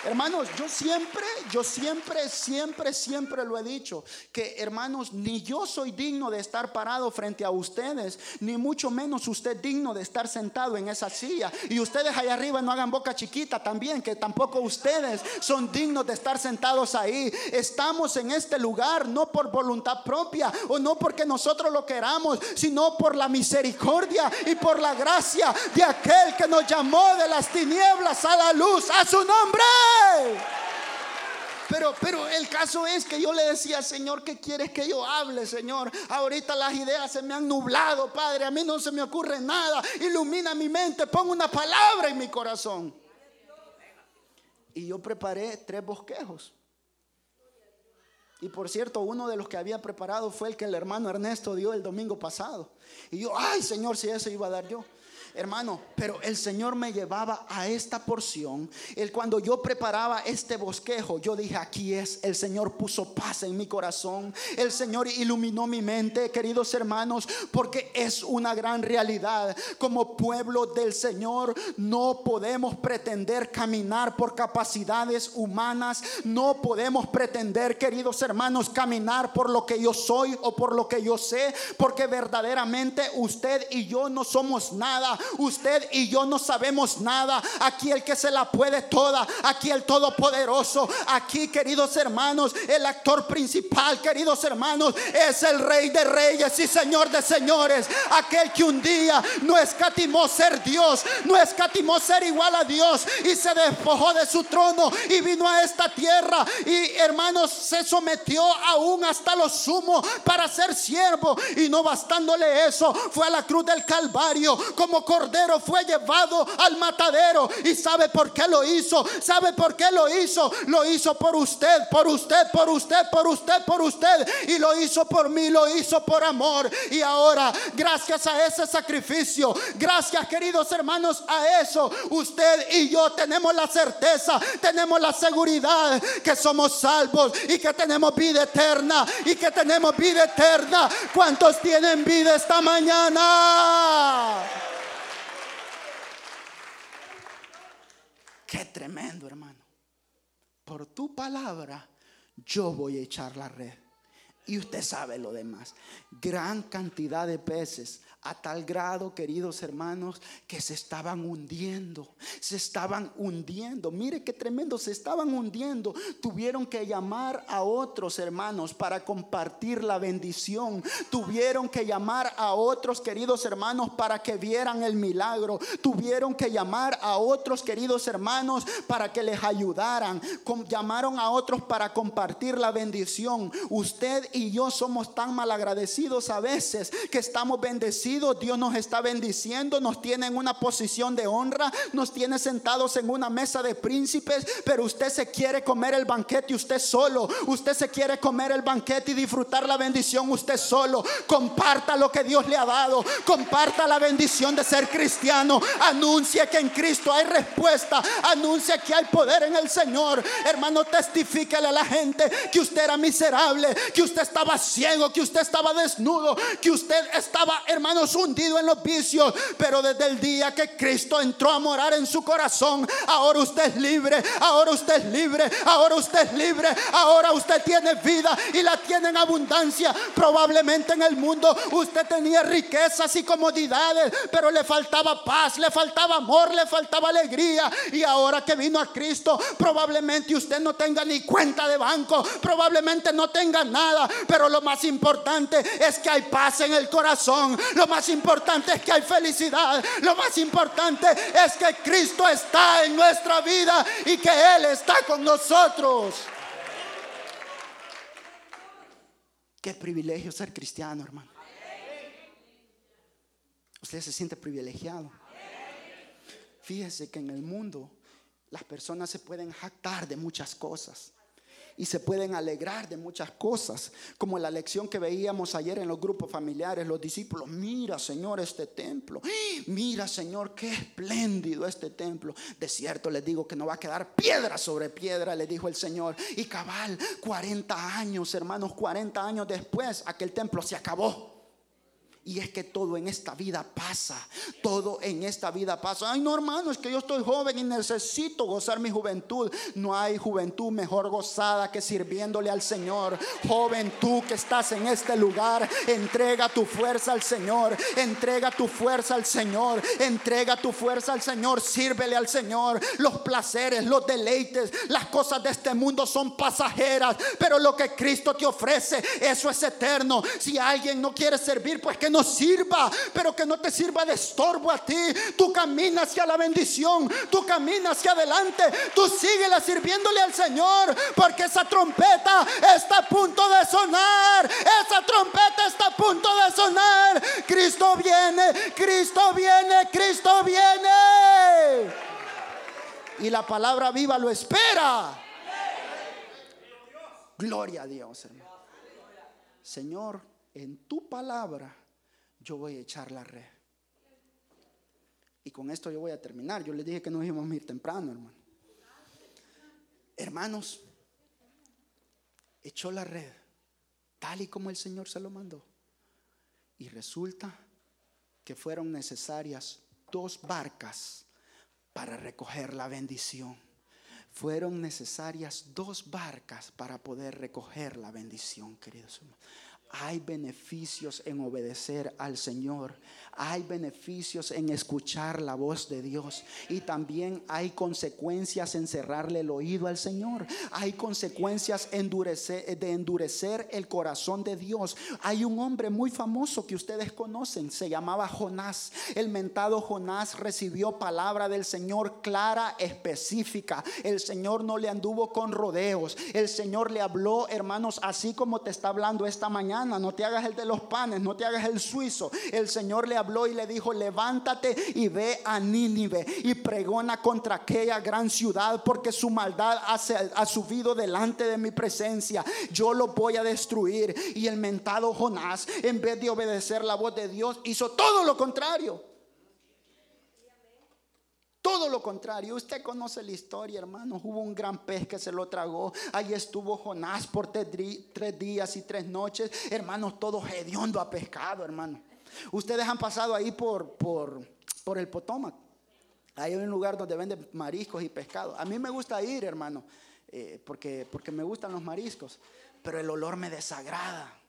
Hermanos, yo siempre, yo siempre, siempre, siempre lo he dicho, que hermanos, ni yo soy digno de estar parado frente a ustedes, ni mucho menos usted digno de estar sentado en esa silla. Y ustedes allá arriba no hagan boca chiquita también, que tampoco ustedes son dignos de estar sentados ahí. Estamos en este lugar no por voluntad propia o no porque nosotros lo queramos, sino por la misericordia y por la gracia de aquel que nos llamó de las tinieblas a la luz, a su nombre. Pero, pero el caso es que yo le decía, Señor, ¿qué quieres que yo hable, Señor? Ahorita las ideas se me han nublado, Padre. A mí no se me ocurre nada. Ilumina mi mente, pongo una palabra en mi corazón. Y yo preparé tres bosquejos. Y por cierto, uno de los que había preparado fue el que el hermano Ernesto dio el domingo pasado. Y yo, ay Señor, si ese iba a dar yo hermano, pero el Señor me llevaba a esta porción. El cuando yo preparaba este bosquejo, yo dije, aquí es, el Señor puso paz en mi corazón. El Señor iluminó mi mente, queridos hermanos, porque es una gran realidad. Como pueblo del Señor, no podemos pretender caminar por capacidades humanas. No podemos pretender, queridos hermanos, caminar por lo que yo soy o por lo que yo sé, porque verdaderamente usted y yo no somos nada. Usted y yo no sabemos nada. Aquí el que se la puede toda. Aquí el todopoderoso. Aquí, queridos hermanos, el actor principal, queridos hermanos, es el rey de reyes y señor de señores. Aquel que un día no escatimó ser Dios, no escatimó ser igual a Dios y se despojó de su trono y vino a esta tierra y hermanos se sometió aún hasta lo sumo para ser siervo y no bastándole eso, fue a la cruz del Calvario como cordero fue llevado al matadero. ¿Y sabe por qué lo hizo? ¿Sabe por qué lo hizo? Lo hizo por usted, por usted, por usted, por usted, por usted. Y lo hizo por mí, lo hizo por amor. Y ahora, gracias a ese sacrificio, gracias queridos hermanos a eso, usted y yo tenemos la certeza, tenemos la seguridad que somos salvos y que tenemos vida eterna y que tenemos vida eterna. ¿Cuántos tienen vida esta mañana? Qué tremendo, hermano. Por tu palabra yo voy a echar la red. Y usted sabe lo demás. Gran cantidad de peces a tal grado, queridos hermanos, que se estaban hundiendo, se estaban hundiendo. Mire qué tremendo, se estaban hundiendo. Tuvieron que llamar a otros hermanos para compartir la bendición. Tuvieron que llamar a otros queridos hermanos para que vieran el milagro. Tuvieron que llamar a otros queridos hermanos para que les ayudaran. Llamaron a otros para compartir la bendición. Usted y yo somos tan malagradecidos a veces que estamos bendecidos Dios nos está bendiciendo, nos tiene en una posición de honra, nos tiene sentados en una mesa de príncipes, pero usted se quiere comer el banquete usted solo, usted se quiere comer el banquete y disfrutar la bendición usted solo. Comparta lo que Dios le ha dado, comparta la bendición de ser cristiano, anuncie que en Cristo hay respuesta, anuncie que hay poder en el Señor. Hermano, testifíquele a la gente que usted era miserable, que usted estaba ciego, que usted estaba desnudo, que usted estaba, hermano, hundido en los vicios, pero desde el día que Cristo entró a morar en su corazón, ahora usted es libre, ahora usted es libre, ahora usted es libre, ahora usted tiene vida y la tiene en abundancia. Probablemente en el mundo usted tenía riquezas y comodidades, pero le faltaba paz, le faltaba amor, le faltaba alegría. Y ahora que vino a Cristo, probablemente usted no tenga ni cuenta de banco, probablemente no tenga nada, pero lo más importante es que hay paz en el corazón. Más importante es que hay felicidad. Lo más importante es que Cristo está en nuestra vida y que Él está con nosotros. Qué privilegio ser cristiano, hermano. Usted se siente privilegiado. Fíjese que en el mundo las personas se pueden jactar de muchas cosas y se pueden alegrar de muchas cosas, como la lección que veíamos ayer en los grupos familiares, los discípulos, mira Señor este templo, mira Señor qué espléndido este templo. De cierto les digo que no va a quedar piedra sobre piedra, le dijo el Señor. Y cabal, 40 años, hermanos, 40 años después, aquel templo se acabó. Y es que todo en esta vida pasa. Todo en esta vida pasa. Ay, no, hermano, es que yo estoy joven y necesito gozar mi juventud. No hay juventud mejor gozada que sirviéndole al Señor. Joven, tú que estás en este lugar, entrega tu fuerza al Señor. Entrega tu fuerza al Señor. Entrega tu fuerza al Señor. Sírvele al Señor. Los placeres, los deleites, las cosas de este mundo son pasajeras. Pero lo que Cristo te ofrece, eso es eterno. Si alguien no quiere servir, pues que no sirva, pero que no te sirva de estorbo a ti. Tú caminas hacia la bendición, tú caminas hacia adelante, tú síguela sirviéndole al Señor, porque esa trompeta está a punto de sonar, esa trompeta está a punto de sonar. Cristo viene, Cristo viene, Cristo viene. Y la palabra viva lo espera. Gloria a Dios, hermano. Señor, en tu palabra yo voy a echar la red. Y con esto yo voy a terminar. Yo les dije que nos íbamos a ir temprano, hermano. Hermanos, echó la red tal y como el Señor se lo mandó. Y resulta que fueron necesarias dos barcas para recoger la bendición. Fueron necesarias dos barcas para poder recoger la bendición, queridos hermanos. Hay beneficios en obedecer al Señor. Hay beneficios en escuchar la voz de Dios. Y también hay consecuencias en cerrarle el oído al Señor. Hay consecuencias de endurecer el corazón de Dios. Hay un hombre muy famoso que ustedes conocen. Se llamaba Jonás. El mentado Jonás recibió palabra del Señor clara, específica. El Señor no le anduvo con rodeos. El Señor le habló, hermanos, así como te está hablando esta mañana no te hagas el de los panes, no te hagas el suizo. El Señor le habló y le dijo, levántate y ve a Nínive y pregona contra aquella gran ciudad porque su maldad ha, subido delante de mi presencia. Yo lo voy a destruir. Y el mentado Jonás, en vez de obedecer la voz de Dios, hizo todo lo contrario. Todo lo contrario, usted conoce la historia, hermano. Hubo un gran pez que se lo tragó. Ahí estuvo Jonás por tres días y tres noches. Hermanos, todo hediondo a pescado, hermano. Ustedes han pasado ahí por, por, por el Potomac. Hay un lugar donde venden mariscos y pescado. A mí me gusta ir, hermano, eh, porque, porque me gustan los mariscos. Pero el olor me desagrada.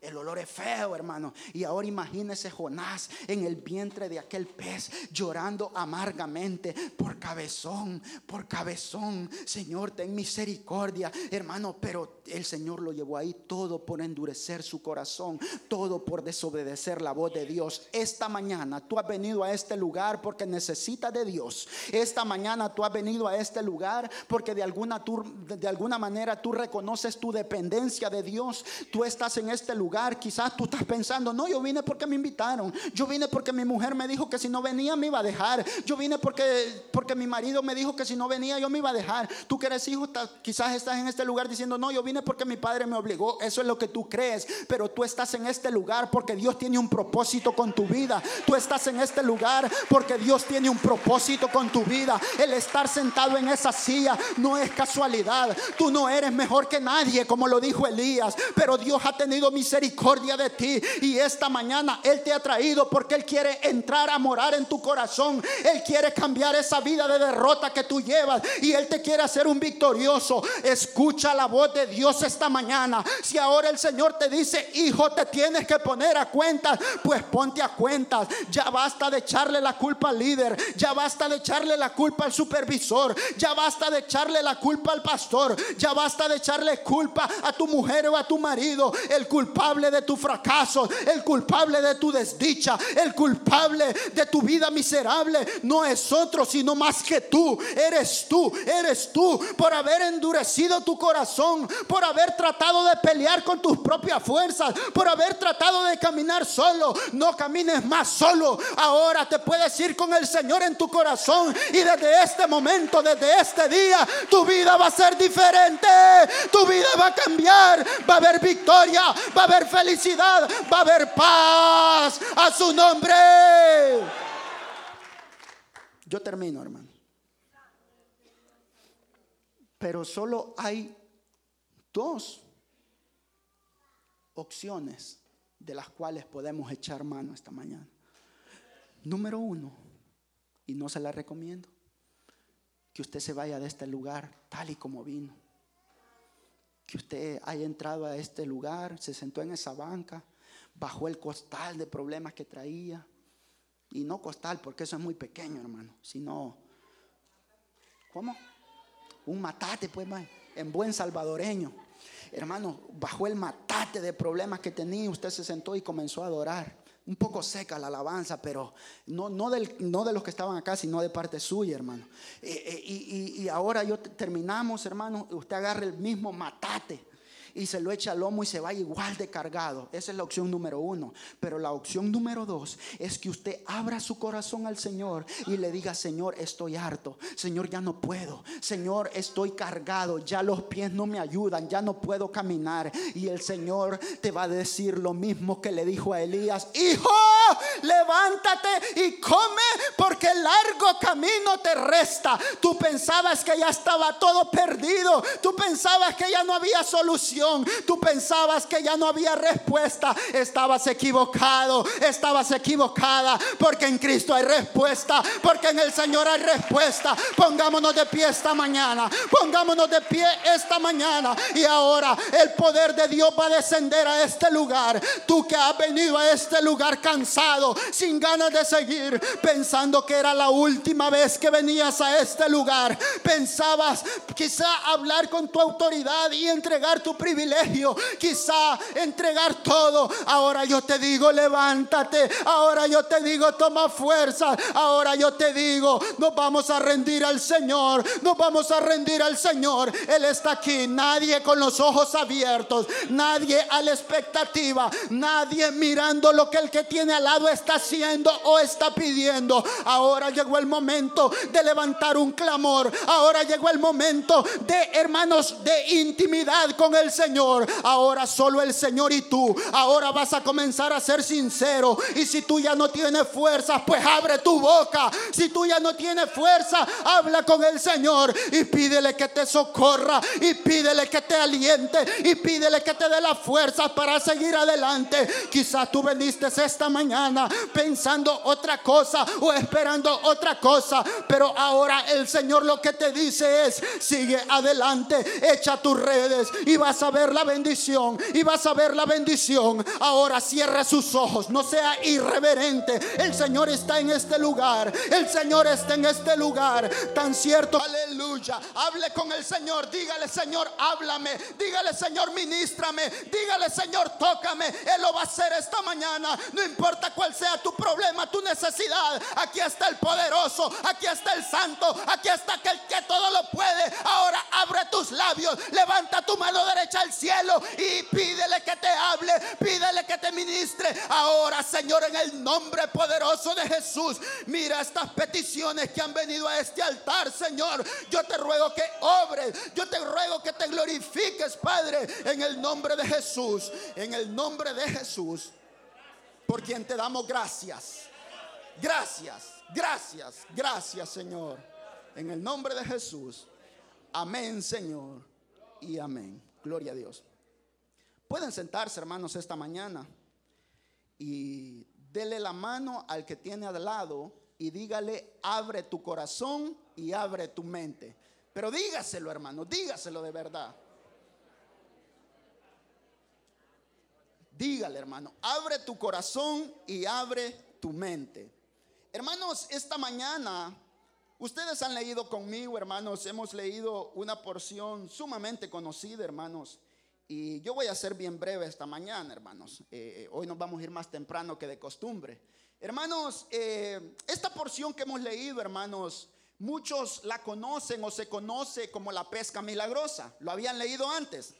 El olor es feo, hermano. Y ahora imagínese Jonás en el vientre de aquel pez llorando amargamente por cabezón, por cabezón. Señor, ten misericordia, hermano. Pero el Señor lo llevó ahí todo por endurecer su corazón, todo por desobedecer la voz de Dios. Esta mañana tú has venido a este lugar porque necesitas de Dios. Esta mañana tú has venido a este lugar porque de alguna, de alguna manera tú reconoces tu dependencia de Dios. Tú estás en este lugar quizás tú estás pensando, no, yo vine porque me invitaron, yo vine porque mi mujer me dijo que si no venía me iba a dejar, yo vine porque, porque mi marido me dijo que si no venía yo me iba a dejar. Tú que eres hijo, quizás estás en este lugar diciendo, no, yo vine porque mi padre me obligó, eso es lo que tú crees, pero tú estás en este lugar porque Dios tiene un propósito con tu vida, tú estás en este lugar porque Dios tiene un propósito con tu vida, el estar sentado en esa silla no es casualidad, tú no eres mejor que nadie, como lo dijo Elías, pero Dios ha tenido misericordia misericordia de ti. Y esta mañana Él te ha traído porque Él quiere entrar a morar en tu corazón. Él quiere cambiar esa vida de derrota que tú llevas. Y Él te quiere hacer un victorioso. Escucha la voz de Dios esta mañana. Si ahora el Señor te dice, hijo, te tienes que poner a cuentas, pues ponte a cuentas. Ya basta de echarle la culpa al líder. Ya basta de echarle la culpa al supervisor. Ya basta de echarle la culpa al pastor. Ya basta de echarle culpa a tu mujer o a tu marido. El culpable de tu fracaso. El culpable de tu desdicha. El culpable de tu vida miserable. No es otro, sino más que tú. Eres tú. Eres tú. Por haber endurecido tu corazón. Por haber tratado de pelear con tus propias fuerzas. Por haber tratado de caminar solo. No camines más solo. Ahora te puedes ir con el Señor en tu corazón. Y desde este momento, desde este día, tu vida va a ser diferente. Tu vida va a cambiar. Va a haber victoria. Va a felicidad. Va a haber paz. A su nombre. Yo termino, hermano. Pero solo hay dos opciones de las cuales podemos echar mano esta mañana. Número uno, y no se la recomiendo, que usted se vaya de este lugar tal y como vino. Que usted haya entrado a este lugar, se sentó en esa banca, bajó el costal de problemas que traía. Y no costal, porque eso es muy pequeño, hermano, sino, ¿cómo? Un matate, pues, en buen salvadoreño. Hermano, bajó el matate de problemas que tenía, usted se sentó y comenzó a adorar un poco seca la alabanza, pero no, no, del, no, de los que estaban acá, sino de parte suya, hermano. Eh, eh, y, y, ahora yo terminamos, hermano, usted agarra el mismo matate y se lo echa al lomo y se va igual de cargado. Esa es la opción número uno. Pero la opción número dos es que usted abra su corazón al Señor y le diga, Señor, estoy harto. Señor, ya no puedo. Señor, estoy cargado. Ya los pies no me ayudan. Ya no puedo caminar. Y el Señor te va a decir lo mismo que le dijo a Elías. Hijo, levántate y come porque el largo camino te resta. Tú pensabas que ya estaba todo perdido. Tú pensabas que ya no había solución tú pensabas que ya no había respuesta, estabas equivocado, estabas equivocada, porque en Cristo hay respuesta, porque en el Señor hay respuesta. Pongámonos de pie esta mañana, pongámonos de pie esta mañana y ahora el poder de Dios va a descender a este lugar. Tú que has venido a este lugar cansado, sin ganas de seguir, pensando que era la última vez que venías a este lugar, pensabas quizá hablar con tu autoridad y entregar tu privilegio quizá entregar todo. Ahora yo te digo, levántate. Ahora yo te digo, toma fuerza. Ahora yo te digo, nos vamos a rendir al Señor. Nos vamos a rendir al Señor. Él está aquí. Nadie con los ojos abiertos. Nadie a la expectativa. Nadie mirando lo que el que tiene al lado está haciendo o está pidiendo. Ahora llegó el momento de levantar un clamor. Ahora llegó el momento de hermanos de intimidad con el Señor. Señor. Ahora solo el Señor y tú. Ahora vas a comenzar a ser sincero. Y si tú ya no tienes fuerza, pues abre tu boca. Si tú ya no tienes fuerza, habla con el Señor y pídele que te socorra y pídele que te aliente y pídele que te dé la fuerza para seguir adelante. Quizás tú veniste esta mañana pensando otra cosa o esperando otra cosa, pero ahora el Señor lo que te dice es, sigue adelante, echa tus redes y vas a ver la bendición y vas a ver la bendición. Ahora cierra sus ojos, no sea irreverente. El Señor está en este lugar. El Señor está en este lugar. Tan cierto. Aleluya. Hable con el Señor. Dígale, Señor, háblame. Dígale, Señor, ministrame. Dígale, Señor, tócame. Él lo va a hacer esta mañana. No importa cuál sea tu problema, tu necesidad. Aquí está el poderoso. Aquí está el santo. Aquí está aquel que todo lo puede. Ahora abre tus labios. Levanta tu mano derecha cielo y pídele que te hable, pídele que te ministre. Ahora, Señor, en el nombre poderoso de Jesús, mira estas peticiones que han venido a este altar, Señor. Yo te ruego que obres, yo te ruego que te glorifiques, Padre, en el nombre de Jesús, en el nombre de Jesús, por quien te damos gracias. Gracias, gracias, gracias, Señor. En el nombre de Jesús. Amén, Señor. Y amén. Gloria a Dios. Pueden sentarse, hermanos, esta mañana y dele la mano al que tiene al lado y dígale, abre tu corazón y abre tu mente. Pero dígaselo, hermano, dígaselo de verdad. Dígale, hermano, abre tu corazón y abre tu mente. Hermanos, esta mañana ustedes han leído conmigo, hermanos, hemos leído una porción sumamente conocida, hermanos. Y yo voy a ser bien breve esta mañana, hermanos. Eh, eh, hoy nos vamos a ir más temprano que de costumbre. Hermanos, eh, esta porción que hemos leído, hermanos, muchos la conocen o se conoce como la pesca milagrosa. Lo habían leído antes.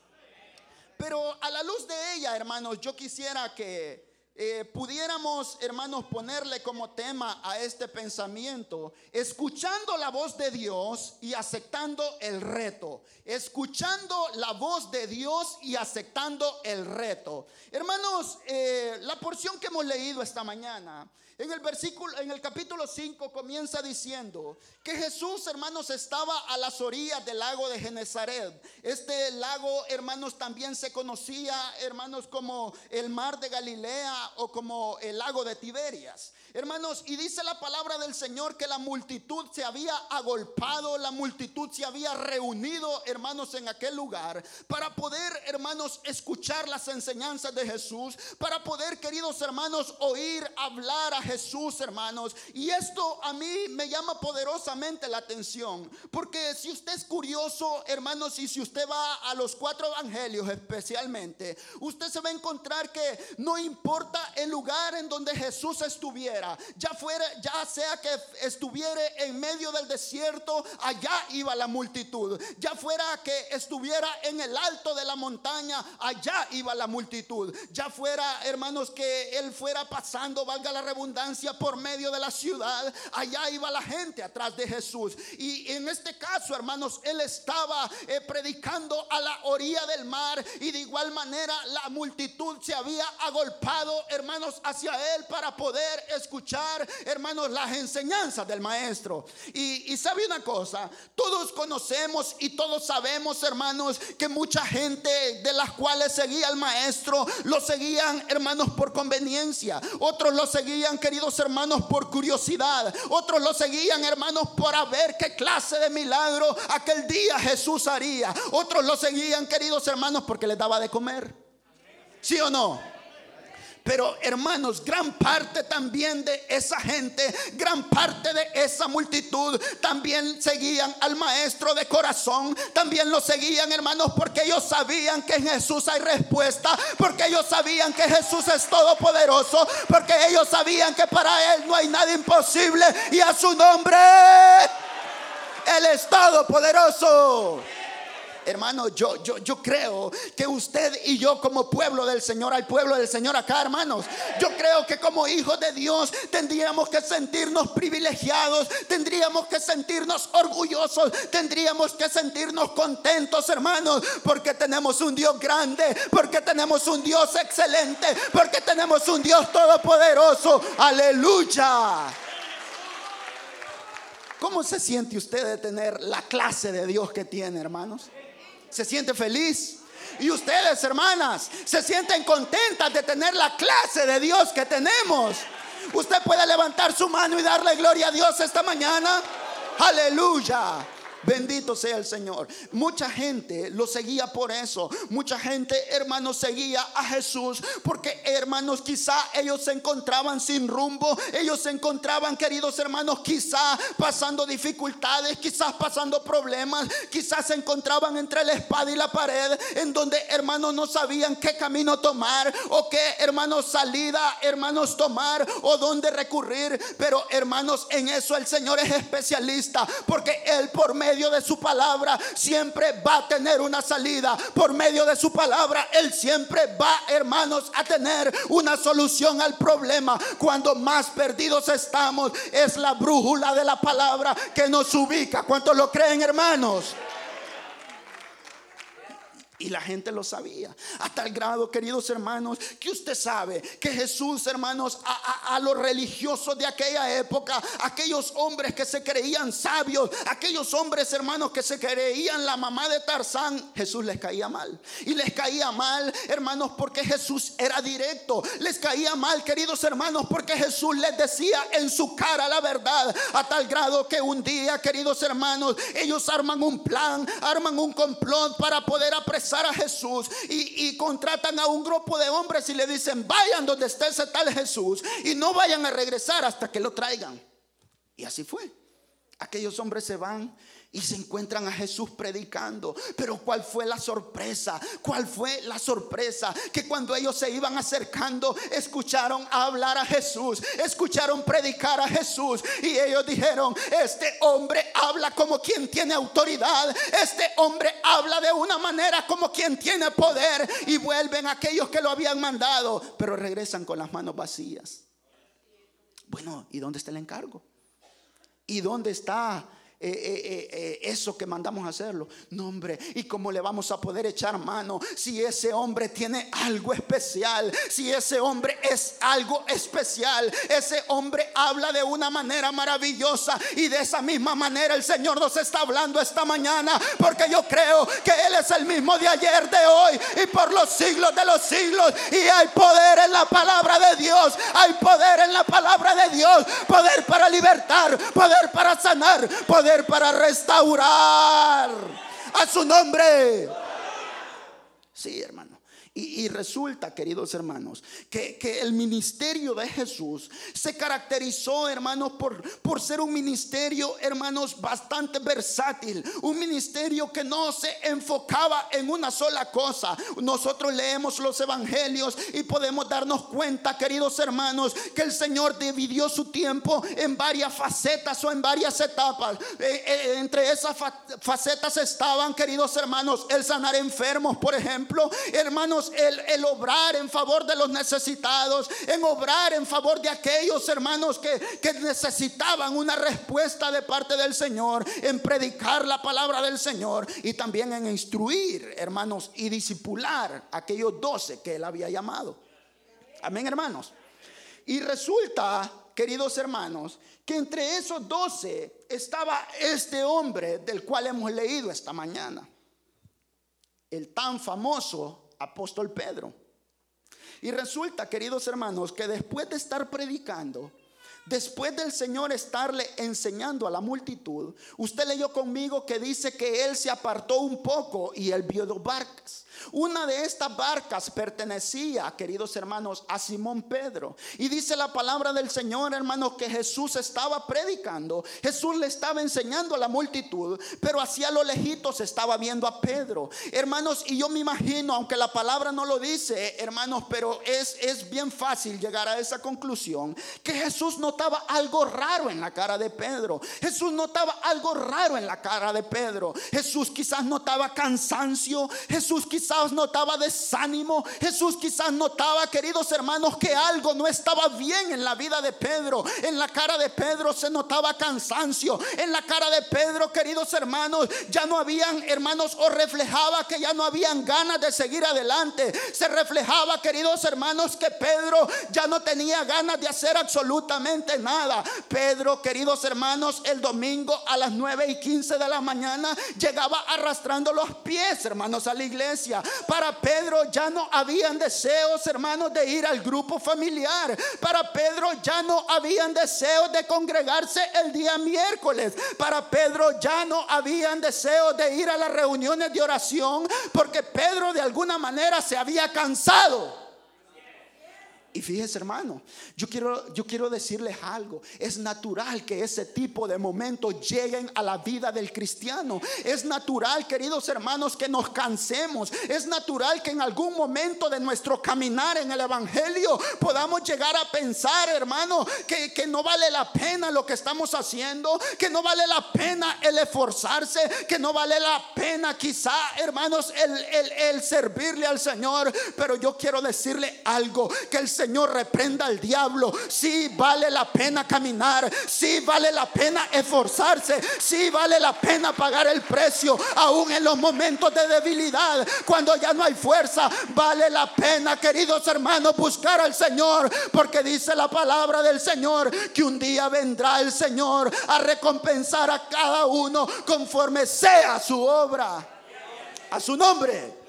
Pero a la luz de ella, hermanos, yo quisiera que eh, pudiéramos, hermanos, ponerle como tema a este pensamiento, escuchando la voz de Dios y aceptando el reto. Escuchando la voz de Dios y aceptando el reto. Hermanos, eh, la porción que hemos leído esta mañana en el versículo, en el capítulo 5 comienza diciendo que Jesús, hermanos, estaba a las orillas del lago de Genezaret. Este lago, hermanos, también se conocía, hermanos, como el mar de Galilea o como el lago de Tiberias. Hermanos, y dice la palabra del Señor que la multitud se había agolpado, la multitud se había reunido, hermanos, en aquel lugar para poder, hermanos, escuchar las enseñanzas de Jesús, para poder, queridos hermanos, oír hablar a Jesús, hermanos. Y esto a mí me llama poderosamente la atención, porque si usted es curioso, hermanos, y si usted va a los cuatro evangelios especialmente, usted se va a encontrar que no importa el lugar en donde Jesús estuviera, ya fuera, ya sea que estuviera en medio del desierto, allá iba la multitud. Ya fuera que estuviera en el alto de la montaña, allá iba la multitud. Ya fuera, hermanos, que él fuera pasando, valga la redundancia, por medio de la ciudad, allá iba la gente atrás de Jesús. Y en este caso, hermanos, él estaba eh, predicando a la orilla del mar y de igual manera la multitud se había agolpado, hermanos, hacia él para poder escuchar escuchar, hermanos, las enseñanzas del maestro. Y, sabe una cosa, todos conocemos y todos sabemos, hermanos, que mucha gente de las cuales seguía al maestro, lo seguían, hermanos, por conveniencia. Otros lo seguían, queridos hermanos, por curiosidad. Otros lo seguían, hermanos, por ver qué clase de milagro aquel día Jesús haría. Otros lo seguían, queridos hermanos, porque les daba de comer. ¿Sí o no? Pero hermanos, gran parte también de esa gente, gran parte de esa multitud también seguían al maestro de corazón. También lo seguían, hermanos, porque ellos sabían que en Jesús hay respuesta. Porque ellos sabían que Jesús es todopoderoso. Porque ellos sabían que para Él no hay nada imposible. Y a su nombre, Él es todopoderoso. Hermano, yo, yo, yo creo que usted y yo como pueblo del Señor, al pueblo del Señor acá, hermanos, yo creo que como hijos de Dios tendríamos que sentirnos privilegiados, tendríamos que sentirnos orgullosos, tendríamos que sentirnos contentos, hermanos, porque tenemos un Dios grande, porque tenemos un Dios excelente, porque tenemos un Dios todopoderoso. Aleluya. ¿Cómo se siente usted de tener la clase de Dios que tiene, hermanos? Se siente feliz. Y ustedes, hermanas, se sienten contentas de tener la clase de Dios que tenemos. Usted puede levantar su mano y darle gloria a Dios esta mañana. Aleluya. Bendito sea el Señor. Mucha gente lo seguía por eso. Mucha gente, hermanos, seguía a Jesús porque, hermanos, quizá ellos se encontraban sin rumbo. Ellos se encontraban, queridos hermanos, quizá pasando dificultades, quizás pasando problemas. Quizás se encontraban entre la espada y la pared, en donde, hermanos, no sabían qué camino tomar o qué, hermanos, salida, hermanos, tomar o dónde recurrir. Pero, hermanos, en eso el Señor es especialista porque Él por medio de su palabra siempre va a tener una salida. Por medio de su palabra, Él siempre va, hermanos, a tener una solución al problema. Cuando más perdidos estamos, es la brújula de la palabra que nos ubica. ¿Cuántos lo creen, hermanos? Y la gente lo sabía. Hasta el grado, queridos hermanos, que usted sabe que Jesús, hermanos, a, los religiosos de aquella época, aquellos hombres que se creían sabios, aquellos hombres, hermanos, que se creían la mamá de Tarzán, Jesús les caía mal. Y les caía mal, hermanos, porque Jesús era directo. Les caía mal, queridos hermanos, porque Jesús les decía en su cara la verdad. A tal grado que un día, queridos hermanos, ellos arman un plan, arman un complot para poder a Jesús y, contratan a un grupo de hombres y le dicen, vayan donde esté ese tal Jesús y no vayan a regresar hasta que lo traigan. Y así fue. Aquellos hombres se van y se encuentran a Jesús predicando. Pero ¿cuál fue la sorpresa? ¿Cuál fue la sorpresa? Que cuando ellos se iban acercando, escucharon hablar a Jesús, escucharon predicar a Jesús y ellos dijeron, este hombre habla como quien tiene autoridad, este hombre habla de una manera como quien tiene poder y vuelven aquellos que lo habían mandado, pero regresan con las manos vacías. Bueno, ¿y dónde está el encargo? ¿Y dónde está eh, eh, eh, eso que mandamos a hacerlo. No, hombre, ¿y cómo le vamos a poder echar mano si ese hombre tiene algo especial? Si ese hombre es algo especial. Ese hombre habla de una manera maravillosa y de esa misma manera el Señor nos está hablando esta mañana. Porque yo creo que Él es el mismo de ayer, de hoy y por los siglos de los siglos. Y hay poder en la palabra de Dios. Hay poder en la palabra de Dios. Poder para libertar, poder para sanar, poder para restaurar a su nombre. Sí, hermano. Y, resulta, queridos hermanos, que, el ministerio de Jesús se caracterizó, hermanos, por, por ser un ministerio, hermanos, bastante versátil. Un ministerio que no se enfocaba en una sola cosa. Nosotros leemos los evangelios y podemos darnos cuenta, queridos hermanos, que el Señor dividió su tiempo en varias facetas o en varias etapas. Eh, eh, entre esas facetas estaban, queridos hermanos, el sanar enfermos, por ejemplo. Hermanos, el, obrar en favor de los necesitados, en obrar en favor de aquellos hermanos que, que necesitaban una respuesta de parte del Señor, en predicar la palabra del Señor y también en instruir, hermanos, y disipular aquellos doce que él había llamado. Amén, hermanos. Y resulta, queridos hermanos, que entre esos doce estaba este hombre del cual hemos leído esta mañana. El tan famoso apóstol Pedro. Y resulta, queridos hermanos, que después de estar predicando, Después del Señor estarle enseñando a la multitud, usted leyó conmigo que dice que él se apartó un poco y él vio dos barcas. Una de estas barcas pertenecía, queridos hermanos, a Simón Pedro. Y dice la palabra del Señor, hermanos, que Jesús estaba predicando. Jesús le estaba enseñando a la multitud, pero hacia lo lejitos estaba viendo a Pedro. Hermanos, y yo me imagino, aunque la palabra no lo dice, hermanos, pero es, es bien fácil llegar a esa conclusión, que Jesús notaba algo raro en la cara de Pedro. Jesús notaba algo raro en la cara de Pedro. Jesús quizás notaba cansancio. Jesús quizás notaba desánimo. Jesús quizás notaba, queridos hermanos, que algo no estaba bien en la vida de Pedro. En la cara de Pedro se notaba cansancio. En la cara de Pedro, queridos hermanos, ya no habían hermanos o reflejaba que ya no habían ganas de seguir adelante. Se reflejaba, queridos hermanos, que Pedro ya no tenía ganas de hacer absolutamente nada. Pedro, queridos hermanos, el domingo a las 9 y 15 de la mañana llegaba arrastrando los pies, hermanos, a la iglesia. Para Pedro ya no habían deseos, hermanos, de ir al grupo familiar. Para Pedro ya no habían deseos de congregarse el día miércoles. Para Pedro ya no habían deseos de ir a las reuniones de oración porque Pedro de alguna manera se había cansado. Y fíjese, hermano, yo quiero, yo quiero decirles algo. Es natural que ese tipo de momentos lleguen a la vida del cristiano. Es natural, queridos hermanos, que nos cansemos. Es natural que en algún momento de nuestro caminar en el Evangelio podamos llegar a pensar, hermano, que, que no vale la pena lo que estamos haciendo, que no vale la pena el esforzarse, que no vale la pena quizá, hermanos, el, el, el servirle al Señor. Pero yo quiero decirle algo, que el Señor Señor reprenda al diablo. Sí vale la pena caminar. Sí vale la pena esforzarse. Sí vale la pena pagar el precio. Aún en los momentos de debilidad. Cuando ya no hay fuerza. Vale la pena, queridos hermanos, buscar al Señor. Porque dice la palabra del Señor que un día vendrá el Señor a recompensar a cada uno conforme sea su obra. A su nombre.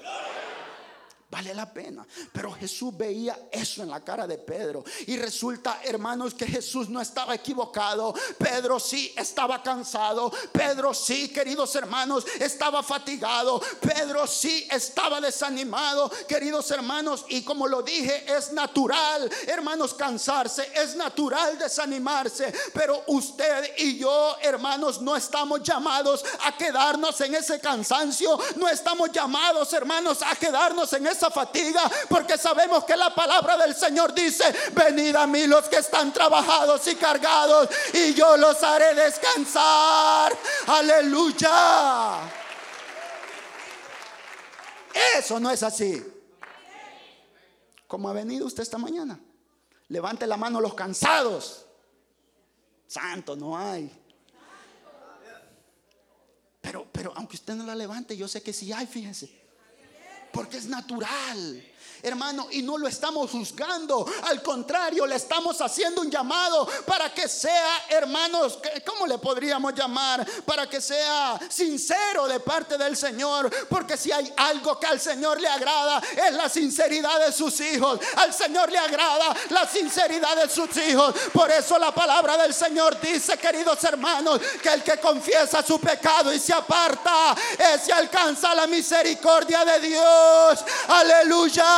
Vale la pena. Pero Jesús veía eso en la cara de Pedro. Y resulta, hermanos, que Jesús no estaba equivocado. Pedro sí estaba cansado. Pedro sí, queridos hermanos, estaba fatigado. Pedro sí estaba desanimado, queridos hermanos. Y como lo dije, es natural, hermanos, cansarse. Es natural desanimarse. Pero usted y yo, hermanos, no estamos llamados a quedarnos en ese cansancio. No estamos llamados, hermanos, a quedarnos en ese esa fatiga, porque sabemos que la palabra del Señor dice, venid a mí los que están trabajados y cargados, y yo los haré descansar. Aleluya. Eso no es así. Como ha venido usted esta mañana. Levante la mano los cansados. Santo, no hay. Pero, pero aunque usted no la levante, yo sé que sí hay, fíjense porque es natural hermano, y no lo estamos juzgando. Al contrario, le estamos haciendo un llamado para que sea, hermanos, ¿cómo le podríamos llamar? Para que sea sincero de parte del Señor. Porque si hay algo que al Señor le agrada, es la sinceridad de sus hijos. Al Señor le agrada la sinceridad de sus hijos. Por eso la palabra del Señor dice, queridos hermanos, que el que confiesa su pecado y se aparta, ese alcanza la misericordia de Dios. Aleluya.